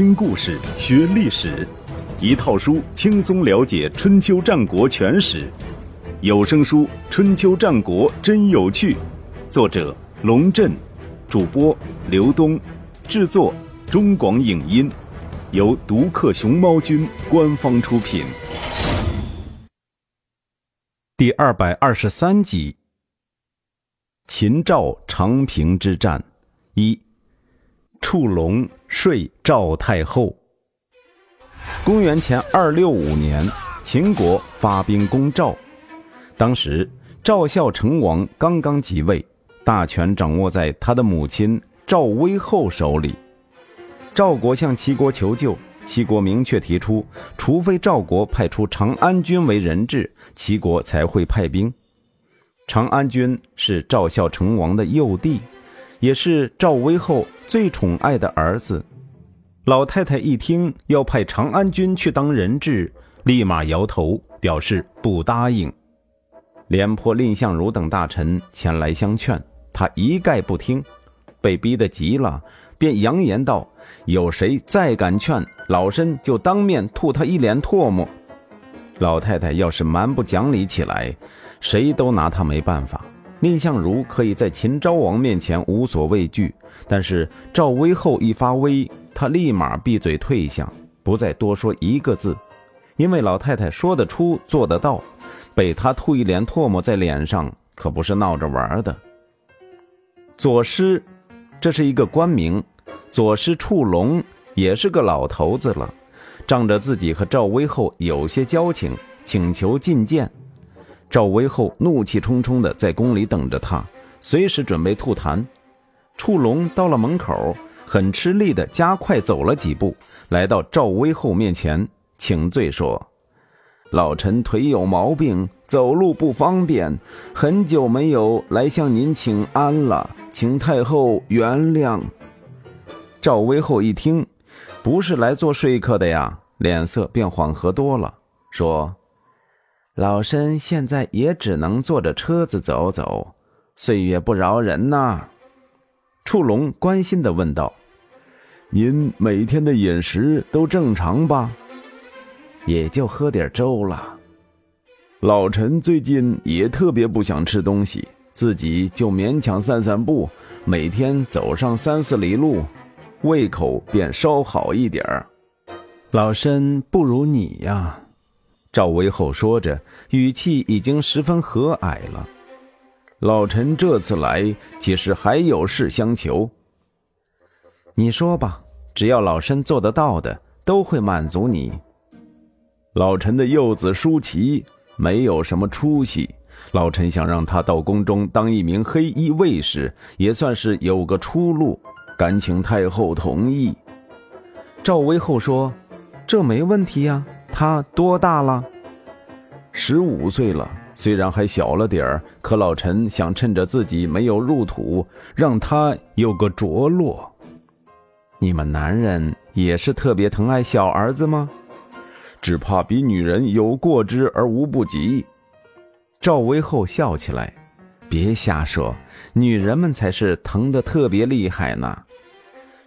听故事学历史，一套书轻松了解春秋战国全史。有声书《春秋战国真有趣》，作者龙震，主播刘东，制作中广影音，由独克熊猫君官方出品。第二百二十三集：秦赵长平之战一。触龙睡赵太后。公元前二六五年，秦国发兵攻赵，当时赵孝成王刚刚即位，大权掌握在他的母亲赵威后手里。赵国向齐国求救，齐国明确提出，除非赵国派出长安君为人质，齐国才会派兵。长安君是赵孝成王的幼弟。也是赵威后最宠爱的儿子，老太太一听要派长安君去当人质，立马摇头表示不答应。廉颇、蔺相如等大臣前来相劝，他一概不听，被逼得急了，便扬言道：“有谁再敢劝，老身就当面吐他一脸唾沫。”老太太要是蛮不讲理起来，谁都拿他没办法。蔺相如可以在秦昭王面前无所畏惧，但是赵威后一发威，他立马闭嘴退下，不再多说一个字。因为老太太说得出做得到，被他吐一脸唾沫在脸上，可不是闹着玩的。左师，这是一个官名，左师触龙也是个老头子了，仗着自己和赵威后有些交情，请求觐见。赵威后怒气冲冲地在宫里等着他，随时准备吐痰。触龙到了门口，很吃力地加快走了几步，来到赵威后面前请罪说：“老臣腿有毛病，走路不方便，很久没有来向您请安了，请太后原谅。”赵威后一听，不是来做说客的呀，脸色便缓和多了，说。老身现在也只能坐着车子走走，岁月不饶人呐。触龙关心的问道：“您每天的饮食都正常吧？也就喝点粥了。老臣最近也特别不想吃东西，自己就勉强散散步，每天走上三四里路，胃口便稍好一点儿。老身不如你呀。”赵威后说着，语气已经十分和蔼了。老臣这次来，其实还有事相求。你说吧，只要老身做得到的，都会满足你。老臣的幼子舒淇没有什么出息，老臣想让他到宫中当一名黑衣卫士，也算是有个出路。敢请太后同意。赵威后说：“这没问题呀。”他多大了？十五岁了，虽然还小了点儿，可老陈想趁着自己没有入土，让他有个着落。你们男人也是特别疼爱小儿子吗？只怕比女人有过之而无不及。赵薇后笑起来，别瞎说，女人们才是疼得特别厉害呢。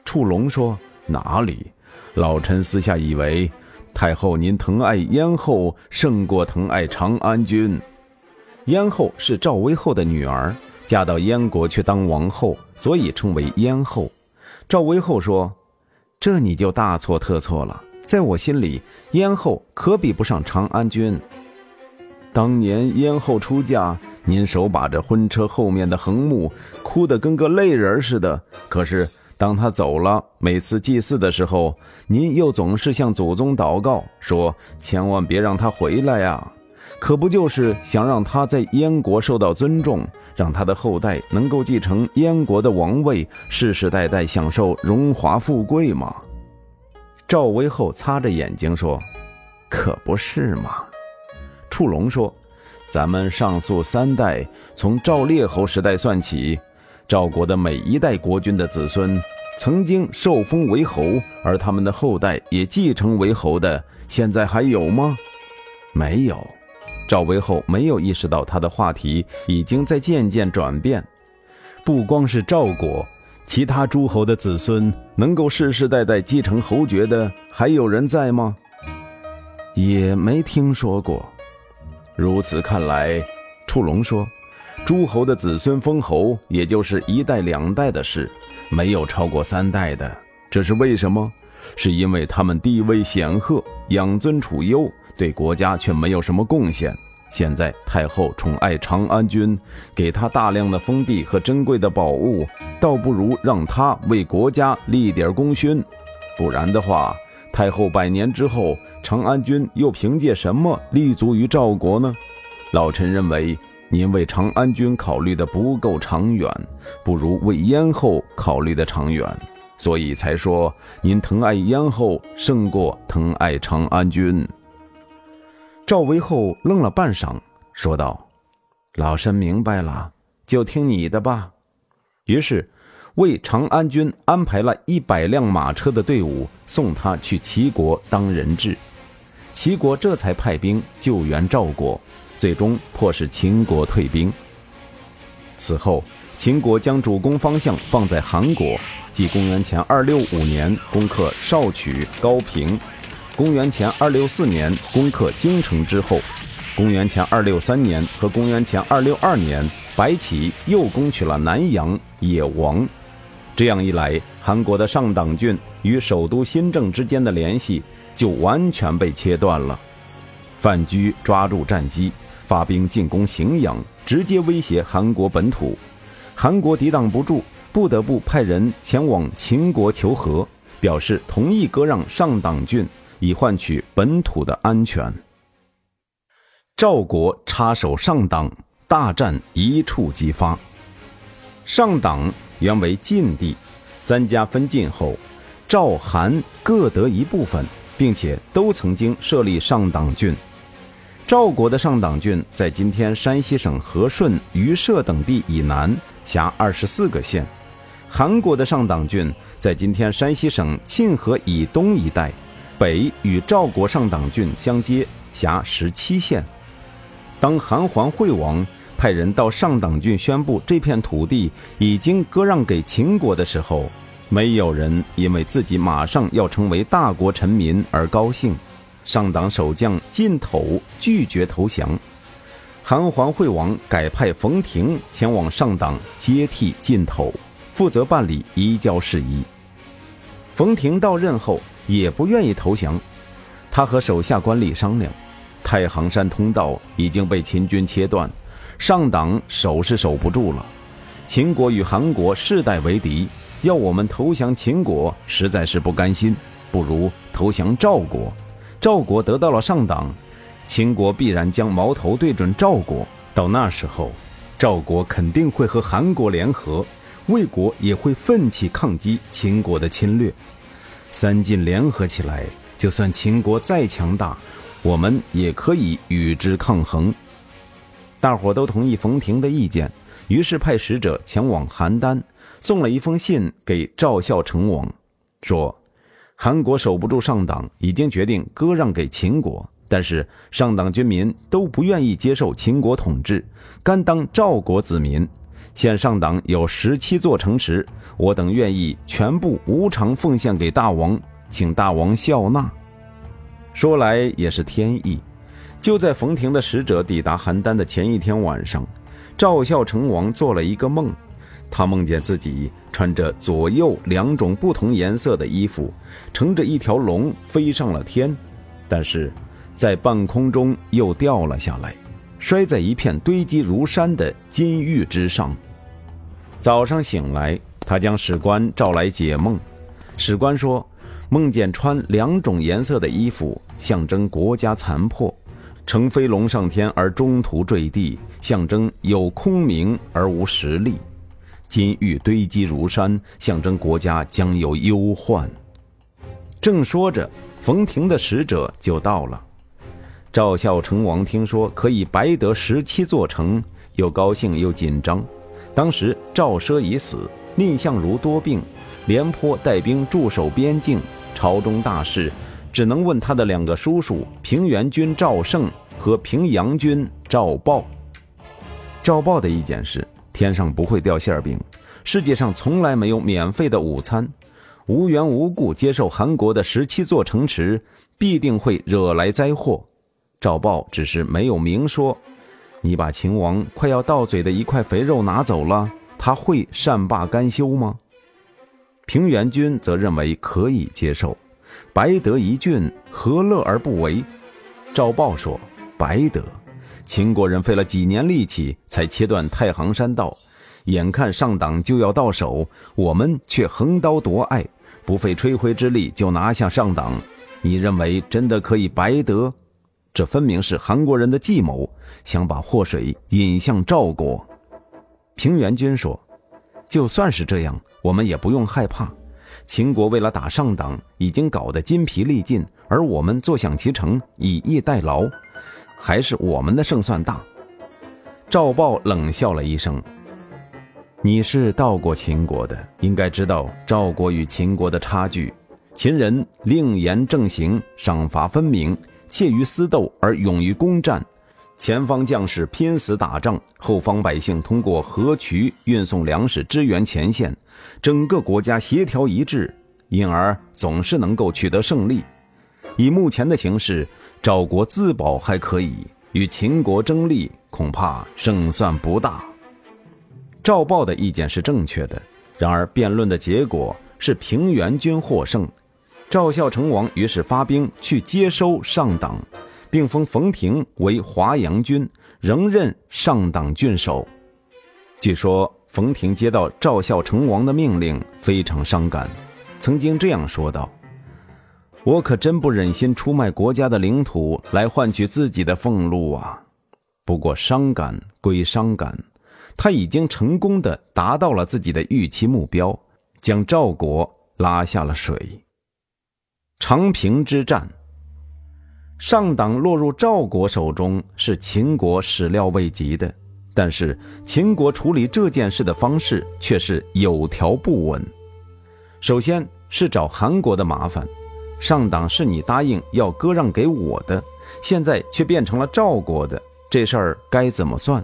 触龙说：“哪里？老陈私下以为。”太后，您疼爱燕后胜过疼爱长安君。燕后是赵威后的女儿，嫁到燕国去当王后，所以称为燕后。赵威后说：“这你就大错特错了。在我心里，燕后可比不上长安君。当年燕后出嫁，您手把着婚车后面的横木，哭得跟个泪人似的。可是……”当他走了，每次祭祀的时候，您又总是向祖宗祷告，说千万别让他回来呀！可不就是想让他在燕国受到尊重，让他的后代能够继承燕国的王位，世世代代享受荣华富贵吗？赵威后擦着眼睛说：“可不是嘛。”触龙说：“咱们上溯三代，从赵烈侯时代算起，赵国的每一代国君的子孙。”曾经受封为侯，而他们的后代也继承为侯的，现在还有吗？没有。赵威后没有意识到他的话题已经在渐渐转变。不光是赵国，其他诸侯的子孙能够世世代代继承侯爵的，还有人在吗？也没听说过。如此看来，触龙说，诸侯的子孙封侯，也就是一代两代的事，没有超过三代的。这是为什么？是因为他们地位显赫，养尊处优，对国家却没有什么贡献。现在太后宠爱长安君，给他大量的封地和珍贵的宝物，倒不如让他为国家立点功勋。不然的话，太后百年之后，长安君又凭借什么立足于赵国呢？老臣认为，您为长安君考虑的不够长远，不如为燕后考虑的长远。所以才说您疼爱燕后胜过疼爱长安君。赵威后愣了半晌，说道：“老身明白了，就听你的吧。”于是为长安君安排了一百辆马车的队伍，送他去齐国当人质。齐国这才派兵救援赵国，最终迫使秦国退兵。此后，秦国将主攻方向放在韩国。即公元前二六五年攻克少曲、高平，公元前二六四年攻克京城之后，公元前二六三年和公元前二六二年，白起又攻取了南阳、野王。这样一来，韩国的上党郡与首都新郑之间的联系就完全被切断了。范雎抓住战机，发兵进攻荥阳，直接威胁韩国本土。韩国抵挡不住。不得不派人前往秦国求和，表示同意割让上党郡，以换取本土的安全。赵国插手上党，大战一触即发。上党原为晋地，三家分晋后，赵、韩各得一部分，并且都曾经设立上党郡。赵国的上党郡在今天山西省和顺、榆社等地以南，辖二十四个县。韩国的上党郡在今天山西省沁河以东一带，北与赵国上党郡相接，辖十七县。当韩桓惠王派人到上党郡宣布这片土地已经割让给秦国的时候，没有人因为自己马上要成为大国臣民而高兴。上党守将晋头拒绝投降，韩桓惠王改派冯亭前往上党接替晋头。负责办理移交事宜。冯亭到任后也不愿意投降，他和手下官吏商量：太行山通道已经被秦军切断，上党守是守不住了。秦国与韩国世代为敌，要我们投降秦国实在是不甘心，不如投降赵国。赵国得到了上党，秦国必然将矛头对准赵国，到那时候，赵国肯定会和韩国联合。魏国也会奋起抗击秦国的侵略，三晋联合起来，就算秦国再强大，我们也可以与之抗衡。大伙都同意冯亭的意见，于是派使者前往邯郸，送了一封信给赵孝成王，说：韩国守不住上党，已经决定割让给秦国，但是上党军民都不愿意接受秦国统治，甘当赵国子民。现上党有十七座城池，我等愿意全部无偿奉献给大王，请大王笑纳。说来也是天意，就在冯亭的使者抵达邯郸的前一天晚上，赵孝成王做了一个梦，他梦见自己穿着左右两种不同颜色的衣服，乘着一条龙飞上了天，但是在半空中又掉了下来。摔在一片堆积如山的金玉之上。早上醒来，他将史官召来解梦。史官说，梦见穿两种颜色的衣服，象征国家残破；乘飞龙上天而中途坠地，象征有空名而无实力；金玉堆积如山，象征国家将有忧患。正说着，冯亭的使者就到了。赵孝成王听说可以白得十七座城，又高兴又紧张。当时赵奢已死，蔺相如多病，廉颇带兵驻守边境，朝中大事只能问他的两个叔叔平原君赵胜和平阳君赵豹。赵豹的意见是：天上不会掉馅饼，世界上从来没有免费的午餐，无缘无故接受韩国的十七座城池，必定会惹来灾祸。赵豹只是没有明说。你把秦王快要到嘴的一块肥肉拿走了，他会善罢甘休吗？平原君则认为可以接受，白得一郡，何乐而不为？赵豹说：“白得，秦国人费了几年力气才切断太行山道，眼看上党就要到手，我们却横刀夺爱，不费吹灰之力就拿下上党。你认为真的可以白得？”这分明是韩国人的计谋，想把祸水引向赵国。平原君说：“就算是这样，我们也不用害怕。秦国为了打上党，已经搞得筋疲力尽，而我们坐享其成，以逸待劳，还是我们的胜算大。”赵豹冷笑了一声：“你是到过秦国的，应该知道赵国与秦国的差距。秦人令严正行，赏罚分明。”怯于私斗而勇于攻战，前方将士拼死打仗，后方百姓通过河渠运送粮食支援前线，整个国家协调一致，因而总是能够取得胜利。以目前的形势，赵国自保还可以，与秦国争利恐怕胜算不大。赵豹的意见是正确的，然而辩论的结果是平原君获胜。赵孝成王于是发兵去接收上党，并封冯亭为华阳君，仍任上党郡守。据说冯亭接到赵孝成王的命令，非常伤感，曾经这样说道：“我可真不忍心出卖国家的领土来换取自己的俸禄啊！不过伤感归伤感，他已经成功的达到了自己的预期目标，将赵国拉下了水。”长平之战，上党落入赵国手中是秦国始料未及的，但是秦国处理这件事的方式却是有条不紊。首先是找韩国的麻烦，上党是你答应要割让给我的，现在却变成了赵国的，这事儿该怎么算？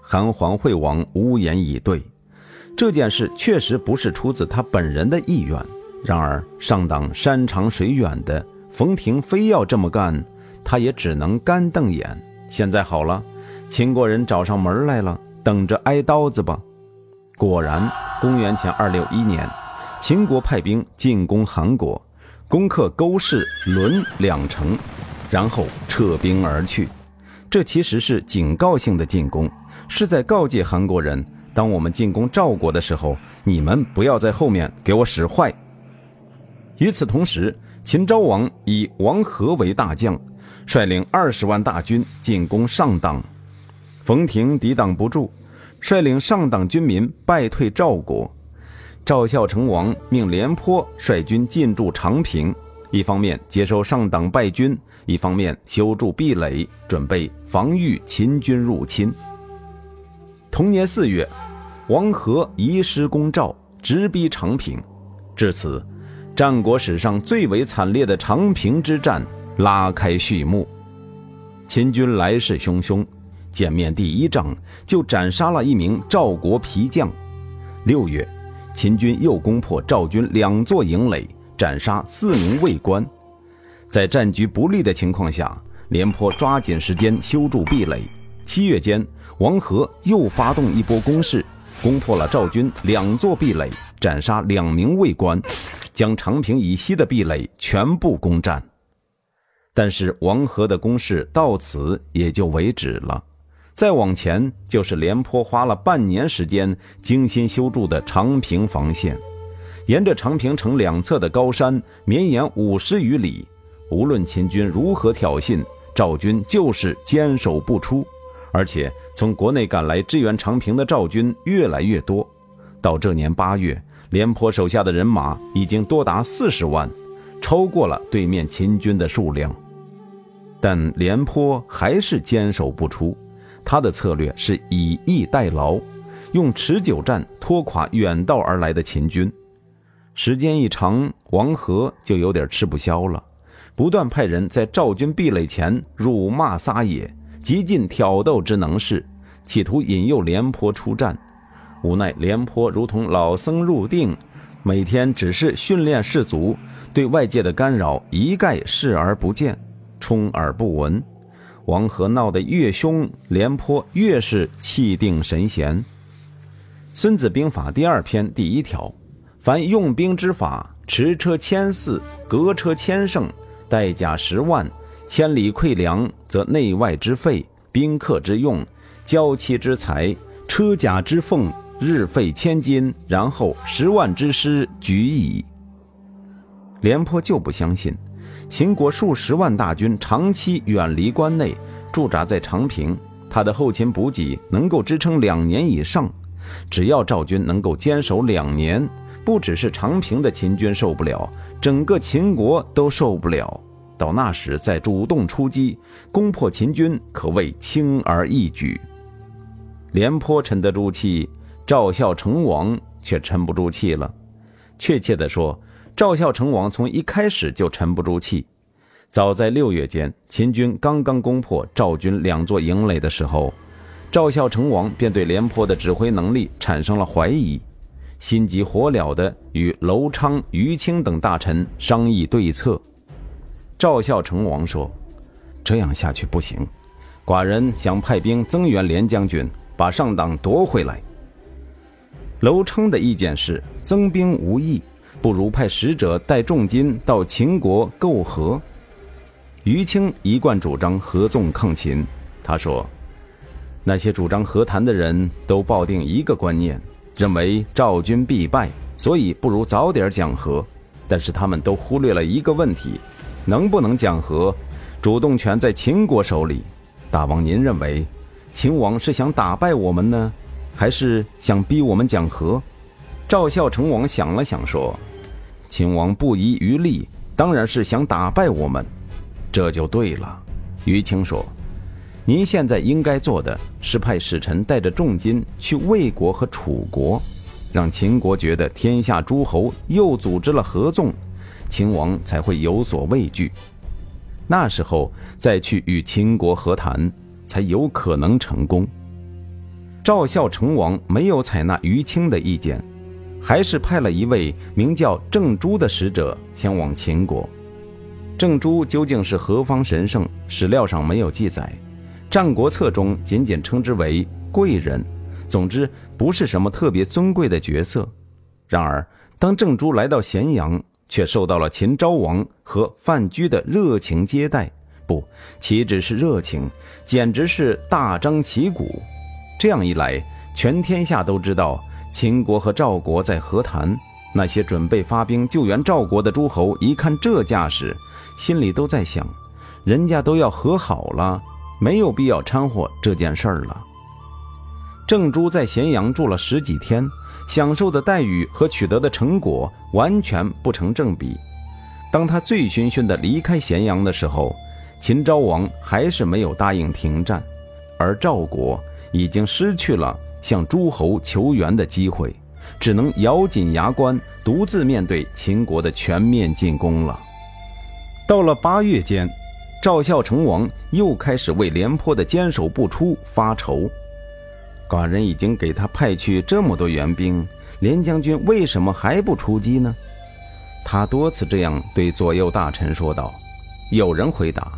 韩桓惠王无言以对，这件事确实不是出自他本人的意愿。然而，上党山长水远的，冯亭非要这么干，他也只能干瞪眼。现在好了，秦国人找上门来了，等着挨刀子吧。果然，公元前二六一年，秦国派兵进攻韩国，攻克勾氏、伦两城，然后撤兵而去。这其实是警告性的进攻，是在告诫韩国人：当我们进攻赵国的时候，你们不要在后面给我使坏。与此同时，秦昭王以王和为大将，率领二十万大军进攻上党，冯亭抵挡不住，率领上党军民败退赵国。赵孝成王命廉颇率军进驻长平，一方面接收上党败军，一方面修筑壁垒，准备防御秦军入侵。同年四月，王和移师攻赵，直逼长平，至此。战国史上最为惨烈的长平之战拉开序幕，秦军来势汹汹，见面第一仗就斩杀了一名赵国皮将。六月，秦军又攻破赵军两座营垒，斩杀四名卫官。在战局不利的情况下，廉颇抓紧时间修筑壁垒。七月间，王和又发动一波攻势，攻破了赵军两座壁垒，斩杀两名卫官。将长平以西的壁垒全部攻占，但是王和的攻势到此也就为止了。再往前就是廉颇花了半年时间精心修筑的长平防线，沿着长平城两侧的高山绵延五十余里，无论秦军如何挑衅，赵军就是坚守不出。而且从国内赶来支援长平的赵军越来越多，到这年八月。廉颇手下的人马已经多达四十万，超过了对面秦军的数量，但廉颇还是坚守不出。他的策略是以逸待劳，用持久战拖垮远道而来的秦军。时间一长，王和就有点吃不消了，不断派人在赵军壁垒前辱骂撒野，极尽挑逗之能事，企图引诱廉颇出战。无奈廉颇如同老僧入定，每天只是训练士卒，对外界的干扰一概视而不见，充耳不闻。王和闹得越凶，廉颇越是气定神闲。《孙子兵法》第二篇第一条：凡用兵之法，驰车千驷，革车千乘，带甲十万，千里馈粮，则内外之费，宾客之用，交期之财，车甲之奉。日费千金，然后十万之师举矣。廉颇就不相信，秦国数十万大军长期远离关内，驻扎在长平，他的后勤补给能够支撑两年以上。只要赵军能够坚守两年，不只是长平的秦军受不了，整个秦国都受不了。到那时再主动出击，攻破秦军，可谓轻而易举。廉颇沉得住气。赵孝成王却沉不住气了，确切地说，赵孝成王从一开始就沉不住气。早在六月间，秦军刚刚攻破赵军两座营垒的时候，赵孝成王便对廉颇的指挥能力产生了怀疑，心急火燎地与楼昌、于清等大臣商议对策。赵孝成王说：“这样下去不行，寡人想派兵增援廉将军，把上党夺回来。”楼昌的意见是增兵无益，不如派使者带重金到秦国媾和。于清一贯主张合纵抗秦，他说：“那些主张和谈的人都抱定一个观念，认为赵军必败，所以不如早点讲和。但是他们都忽略了一个问题：能不能讲和，主动权在秦国手里。大王，您认为秦王是想打败我们呢？”还是想逼我们讲和？赵孝成王想了想说：“秦王不遗余力，当然是想打败我们，这就对了。”于清说：“您现在应该做的是派使臣带着重金去魏国和楚国，让秦国觉得天下诸侯又组织了合纵，秦王才会有所畏惧。那时候再去与秦国和谈，才有可能成功。”赵孝成王没有采纳于清的意见，还是派了一位名叫郑珠的使者前往秦国。郑珠究竟是何方神圣？史料上没有记载，《战国策》中仅仅称之为贵人。总之，不是什么特别尊贵的角色。然而，当郑珠来到咸阳，却受到了秦昭王和范雎的热情接待。不，岂止是热情，简直是大张旗鼓。这样一来，全天下都知道秦国和赵国在和谈。那些准备发兵救援赵国的诸侯一看这架势，心里都在想：人家都要和好了，没有必要掺和这件事儿了。郑珠在咸阳住了十几天，享受的待遇和取得的成果完全不成正比。当他醉醺醺地离开咸阳的时候，秦昭王还是没有答应停战，而赵国。已经失去了向诸侯求援的机会，只能咬紧牙关，独自面对秦国的全面进攻了。到了八月间，赵孝成王又开始为廉颇的坚守不出发愁。寡人已经给他派去这么多援兵，廉将军为什么还不出击呢？他多次这样对左右大臣说道。有人回答：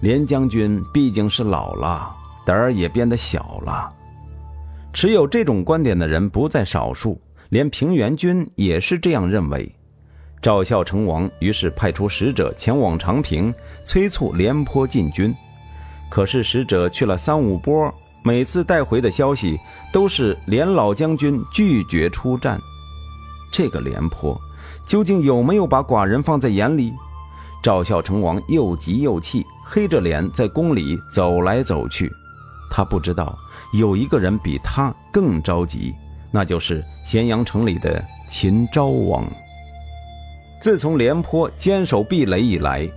廉将军毕竟是老了。胆儿也变得小了。持有这种观点的人不在少数，连平原君也是这样认为。赵孝成王于是派出使者前往长平，催促廉颇进军。可是使者去了三五波，每次带回的消息都是连老将军拒绝出战。这个廉颇究竟有没有把寡人放在眼里？赵孝成王又急又气，黑着脸在宫里走来走去。他不知道有一个人比他更着急，那就是咸阳城里的秦昭王。自从廉颇坚守壁垒以来，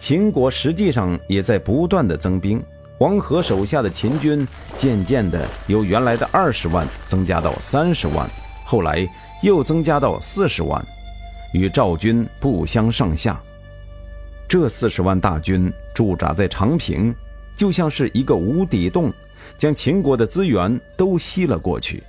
秦国实际上也在不断的增兵。王和手下的秦军渐渐的由原来的二十万增加到三十万，后来又增加到四十万，与赵军不相上下。这四十万大军驻扎在长平。就像是一个无底洞，将秦国的资源都吸了过去。